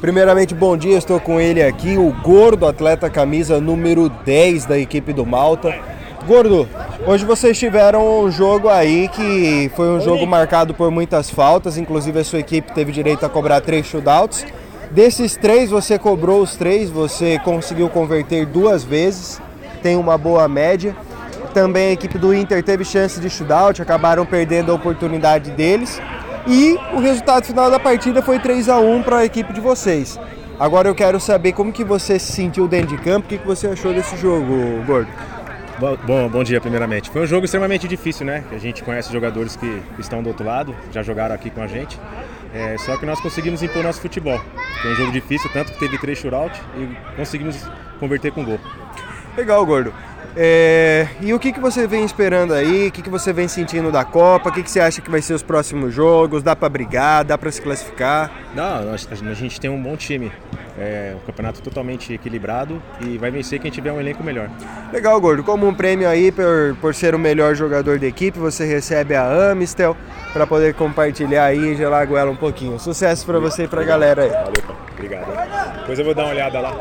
Primeiramente, bom dia, estou com ele aqui, o Gordo, atleta camisa número 10 da equipe do Malta. Gordo, hoje vocês tiveram um jogo aí que foi um jogo marcado por muitas faltas, inclusive a sua equipe teve direito a cobrar três shootouts. Desses três, você cobrou os três, você conseguiu converter duas vezes, tem uma boa média. Também a equipe do Inter teve chance de shootout, acabaram perdendo a oportunidade deles. E o resultado final da partida foi 3 a 1 para a equipe de vocês. Agora eu quero saber como que você se sentiu dentro de campo, o que, que você achou desse jogo, Gordo? Bom, bom dia primeiramente. Foi um jogo extremamente difícil, né? A gente conhece jogadores que estão do outro lado, já jogaram aqui com a gente. É, só que nós conseguimos impor nosso futebol. Foi um jogo difícil, tanto que teve três shootout e conseguimos converter com gol. Legal, Gordo. É, e o que, que você vem esperando aí? O que, que você vem sentindo da Copa? O que, que você acha que vai ser os próximos jogos? Dá para brigar? Dá para se classificar? Não, a gente tem um bom time. É um campeonato totalmente equilibrado e vai vencer quem tiver um elenco melhor. Legal, Gordo. Como um prêmio aí por, por ser o melhor jogador da equipe, você recebe a Amistel para poder compartilhar aí e gelar a goela um pouquinho. Sucesso para você e para a galera aí. Valeu, obrigado. Depois eu vou dar uma olhada lá.